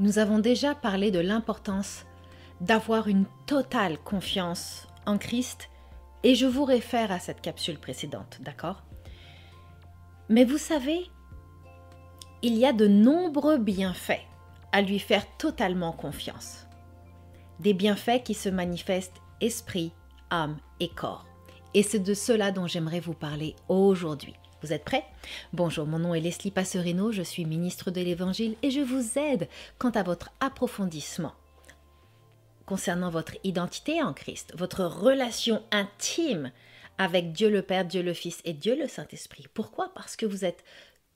Nous avons déjà parlé de l'importance d'avoir une totale confiance en Christ et je vous réfère à cette capsule précédente, d'accord? Mais vous savez, il y a de nombreux bienfaits à lui faire totalement confiance. Des bienfaits qui se manifestent esprit, âme et corps. Et c'est de cela dont j'aimerais vous parler aujourd'hui. Vous êtes prêts? Bonjour, mon nom est Leslie Passerino, je suis ministre de l'Évangile et je vous aide quant à votre approfondissement concernant votre identité en Christ, votre relation intime avec Dieu le Père, Dieu le Fils et Dieu le Saint-Esprit. Pourquoi? Parce que vous êtes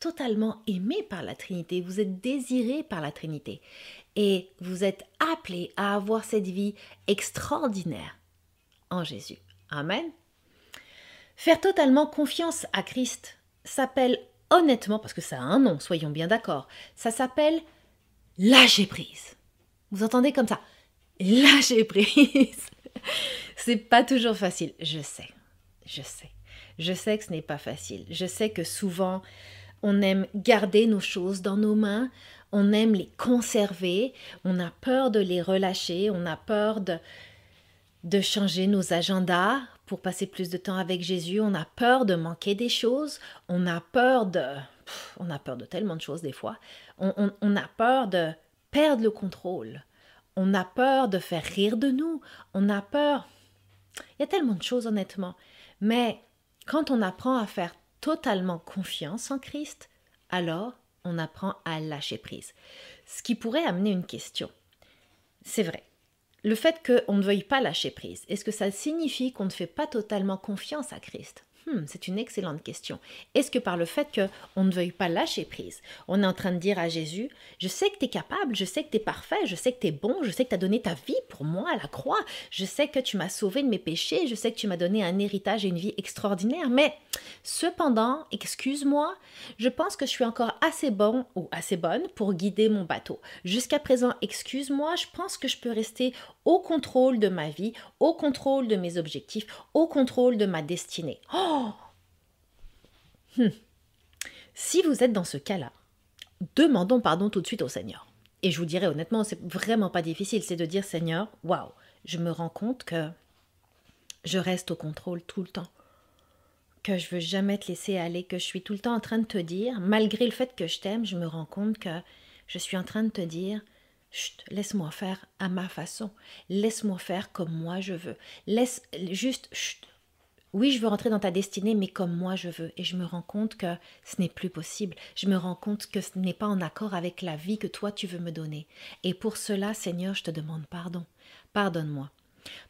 totalement aimé par la Trinité, vous êtes désiré par la Trinité et vous êtes appelé à avoir cette vie extraordinaire en Jésus. Amen. Faire totalement confiance à Christ s'appelle honnêtement, parce que ça a un nom, soyons bien d'accord, ça s'appelle lâcher prise. Vous entendez comme ça Lâcher prise. C'est pas toujours facile, je sais, je sais. Je sais que ce n'est pas facile. Je sais que souvent, on aime garder nos choses dans nos mains, on aime les conserver, on a peur de les relâcher, on a peur de, de changer nos agendas pour passer plus de temps avec Jésus, on a peur de manquer des choses, on a peur de... on a peur de tellement de choses des fois, on, a peur de perdre le contrôle, on a peur de faire rire de nous, on a peur... Il y a tellement de choses honnêtement, mais quand on apprend à faire totalement confiance en Christ, alors on apprend à lâcher prise. Ce qui pourrait amener une question. C'est vrai. Le fait qu'on ne veuille pas lâcher prise, est-ce que ça signifie qu'on ne fait pas totalement confiance à Christ? Hmm, c'est une excellente question. Est-ce que par le fait qu'on ne veuille pas lâcher prise, on est en train de dire à Jésus, je sais que tu es capable, je sais que tu es parfait, je sais que tu es bon, je sais que tu as donné ta vie pour moi à la croix, je sais que tu m'as sauvé de mes péchés, je sais que tu m'as donné un héritage et une vie extraordinaire, mais cependant, excuse-moi, je pense que je suis encore assez bon ou assez bonne pour guider mon bateau. Jusqu'à présent, excuse-moi, je pense que je peux rester au contrôle de ma vie, au contrôle de mes objectifs, au contrôle de ma destinée. Oh Hmm. Si vous êtes dans ce cas-là, demandons pardon tout de suite au Seigneur. Et je vous dirais honnêtement, c'est vraiment pas difficile, c'est de dire Seigneur, waouh, je me rends compte que je reste au contrôle tout le temps, que je veux jamais te laisser aller, que je suis tout le temps en train de te dire, malgré le fait que je t'aime, je me rends compte que je suis en train de te dire, Chut, laisse-moi faire à ma façon, laisse-moi faire comme moi je veux, laisse juste, chut, oui, je veux rentrer dans ta destinée, mais comme moi je veux. Et je me rends compte que ce n'est plus possible. Je me rends compte que ce n'est pas en accord avec la vie que toi tu veux me donner. Et pour cela, Seigneur, je te demande pardon. Pardonne-moi.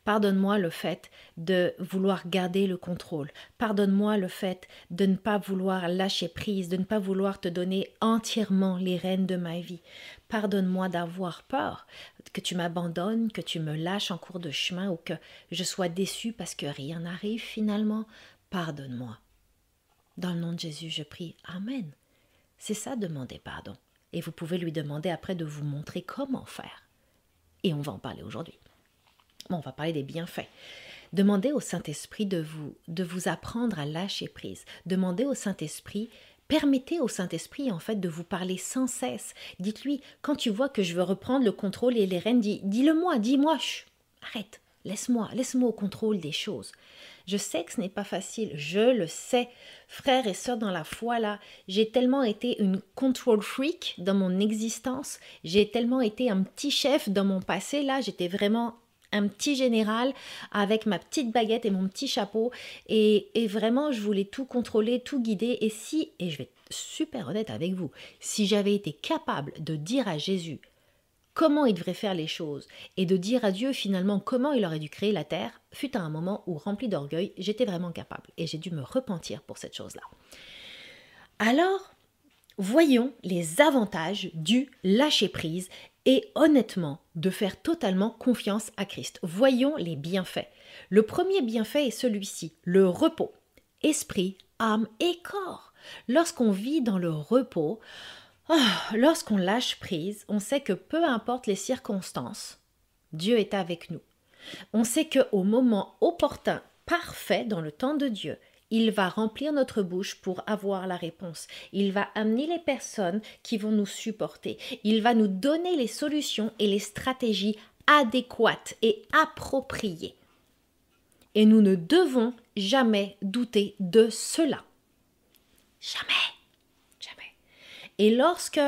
Pardonne-moi le fait de vouloir garder le contrôle. Pardonne-moi le fait de ne pas vouloir lâcher prise, de ne pas vouloir te donner entièrement les rênes de ma vie. Pardonne-moi d'avoir peur, que tu m'abandonnes, que tu me lâches en cours de chemin ou que je sois déçu parce que rien n'arrive finalement. Pardonne-moi. Dans le nom de Jésus, je prie. Amen. C'est ça demander pardon. Et vous pouvez lui demander après de vous montrer comment faire. Et on va en parler aujourd'hui. Bon, on va parler des bienfaits. Demandez au Saint-Esprit de vous, de vous apprendre à lâcher prise. Demandez au Saint-Esprit, permettez au Saint-Esprit en fait de vous parler sans cesse. Dites-lui, quand tu vois que je veux reprendre le contrôle et les rênes, dis, le moi dis-moi, arrête, laisse-moi, laisse-moi au contrôle des choses. Je sais que ce n'est pas facile, je le sais. Frères et sœurs dans la foi, là, j'ai tellement été une control freak dans mon existence, j'ai tellement été un petit chef dans mon passé, là, j'étais vraiment petit général avec ma petite baguette et mon petit chapeau. Et, vraiment, je voulais tout contrôler, tout guider. Et si, et je vais être super honnête avec vous, si j'avais été capable de dire à Jésus comment il devrait faire les choses et de dire à Dieu finalement comment il aurait dû créer la terre, fut à un moment où, rempli d'orgueil, j'étais vraiment capable et j'ai dû me repentir pour cette chose-là. Alors, voyons les avantages du lâcher-prise et honnêtement de faire totalement confiance à Christ. Voyons les bienfaits. Le premier bienfait est celui-ci, le repos. Esprit, âme et corps. Lorsqu'on vit dans le repos, ah, lorsqu'on lâche prise, on sait que peu importe les circonstances, Dieu est avec nous. On sait qu'au moment opportun, parfait dans le temps de Dieu, il va remplir notre bouche pour avoir la réponse. Il va amener les personnes qui vont nous supporter. Il va nous donner les solutions et les stratégies adéquates et appropriées. Et nous ne devons jamais douter de cela. Jamais. Jamais. Et lorsque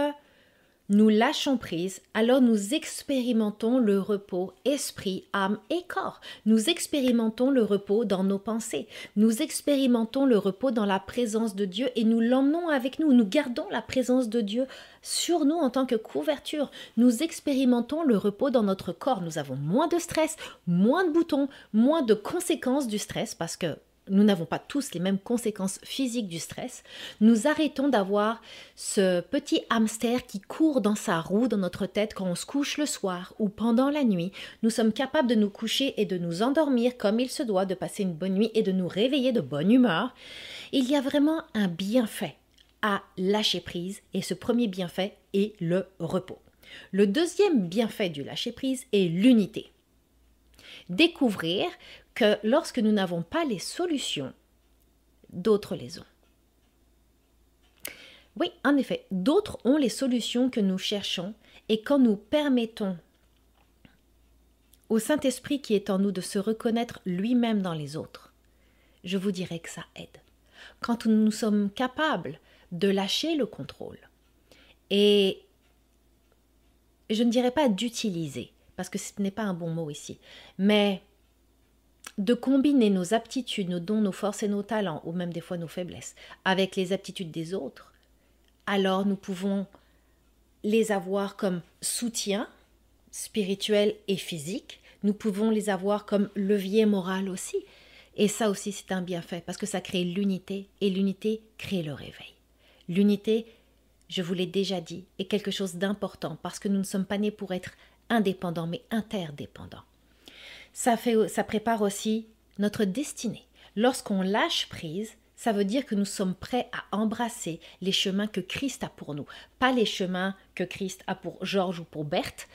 nous lâchons prise, alors nous expérimentons le repos esprit, âme et corps. Nous expérimentons le repos dans nos pensées. Nous expérimentons le repos dans la présence de Dieu et nous l'emmenons avec nous. Nous gardons la présence de Dieu sur nous en tant que couverture. Nous expérimentons le repos dans notre corps. Nous avons moins de stress, moins de boutons, moins de conséquences du stress parce que nous n'avons pas tous les mêmes conséquences physiques du stress, nous arrêtons d'avoir ce petit hamster qui court dans sa roue dans notre tête quand on se couche le soir ou pendant la nuit. Nous sommes capables de nous coucher et de nous endormir comme il se doit, de passer une bonne nuit et de nous réveiller de bonne humeur. Il y a vraiment un bienfait à lâcher prise et ce premier bienfait est le repos. Le deuxième bienfait du lâcher prise est l'unité. Découvrir que lorsque nous n'avons pas les solutions, d'autres les ont. Oui, en effet, d'autres ont les solutions que nous cherchons et quand nous permettons au Saint-Esprit qui est en nous de se reconnaître lui-même dans les autres, je vous dirais que ça aide. Quand nous sommes capables de lâcher le contrôle et je ne dirais pas d'utiliser, parce que ce n'est pas un bon mot ici, mais de combiner nos aptitudes, nos dons, nos forces et nos talents, ou même des fois nos faiblesses, avec les aptitudes des autres, alors nous pouvons les avoir comme soutien spirituel et physique, nous pouvons les avoir comme levier moral aussi. Et ça aussi, c'est un bienfait, parce que ça crée l'unité, et l'unité crée le réveil. L'unité, je vous l'ai déjà dit, est quelque chose d'important, parce que nous ne sommes pas nés pour être indépendants, mais interdépendants ça, ça prépare aussi notre destinée. Lorsqu'on lâche prise, ça veut dire que nous sommes prêts à embrasser les chemins que Christ a pour nous. Pas les chemins que Christ a pour Georges ou pour Berthe,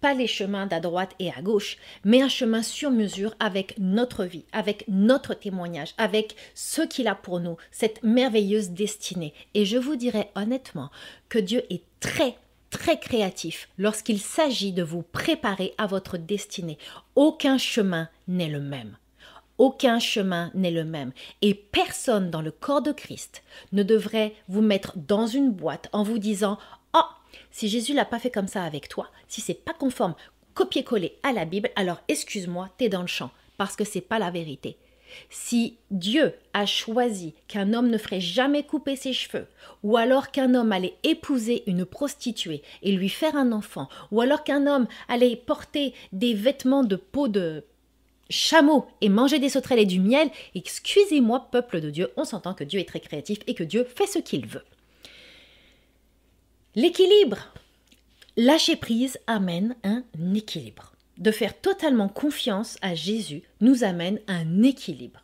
pas les chemins d'à droite et à gauche, mais un chemin sur mesure avec notre vie, avec notre témoignage, avec ce qu'il a pour nous, cette merveilleuse destinée. Et je vous dirais honnêtement que Dieu est très très créatif lorsqu'il s'agit de vous préparer à votre destinée. Aucun chemin n'est le même. Aucun chemin n'est le même. Et personne dans le corps de Christ ne devrait vous mettre dans une boîte en vous disant Oh, si Jésus l'a pas fait comme ça avec toi, si c'est pas conforme, copier-coller à la Bible, alors excuse-moi, t'es dans le champ, parce que c'est pas la vérité. Si Dieu a choisi qu'un homme ne ferait jamais couper ses cheveux, ou alors qu'un homme allait épouser une prostituée et lui faire un enfant, ou alors qu'un homme allait porter des vêtements de peau de chameau et manger des sauterelles et du miel, excusez-moi, peuple de Dieu, on s'entend que Dieu est très créatif et que Dieu fait ce qu'il veut. L'équilibre. Lâcher prise amène un équilibre de faire totalement confiance à Jésus nous amène un équilibre.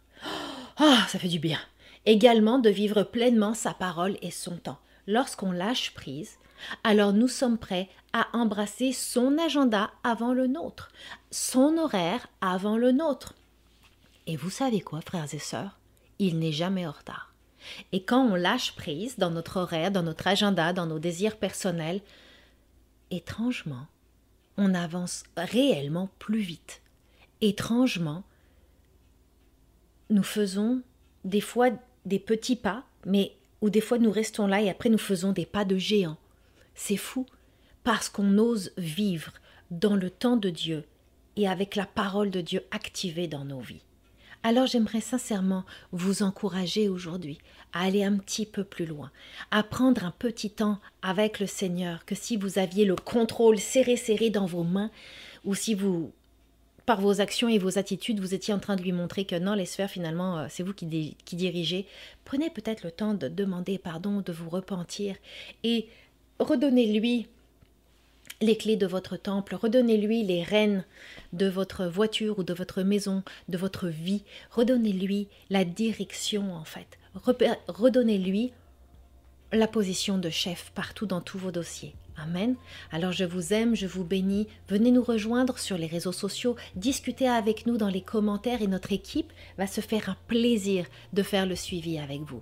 Ah, ça fait du bien. Également de vivre pleinement sa parole et son temps. Lorsqu'on lâche prise, alors nous sommes prêts à embrasser son agenda avant le nôtre, son horaire avant le nôtre. Et vous savez quoi, frères et sœurs? Il n'est jamais en retard. Et quand on lâche prise dans notre horaire, dans notre agenda, dans nos désirs personnels, étrangement, on avance réellement plus vite. Étrangement, nous faisons des fois des petits pas, mais ou des fois nous restons là et après nous faisons des pas de géant. C'est fou, parce qu'on ose vivre dans le temps de Dieu et avec la parole de Dieu activée dans nos vies. Alors j'aimerais sincèrement vous encourager aujourd'hui à aller un petit peu plus loin, à prendre un petit temps avec le Seigneur, que si vous aviez le contrôle serré serré dans vos mains, ou si vous, par vos actions et vos attitudes, vous étiez en train de lui montrer que non, laisse faire finalement, euh, c'est vous qui, qui dirigez, prenez peut-être le temps de demander pardon, de vous repentir, et redonnez-lui les clés de votre temple, redonnez-lui les rênes de votre voiture ou de votre maison, de votre vie, redonnez-lui la direction en fait, redonnez-lui la position de chef partout dans tous vos dossiers. Amen. Alors je vous aime, je vous bénis. Venez nous rejoindre sur les réseaux sociaux, discutez avec nous dans les commentaires et notre équipe va se faire un plaisir de faire le suivi avec vous.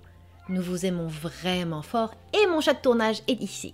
Nous vous aimons vraiment fort et mon chat de tournage est ici.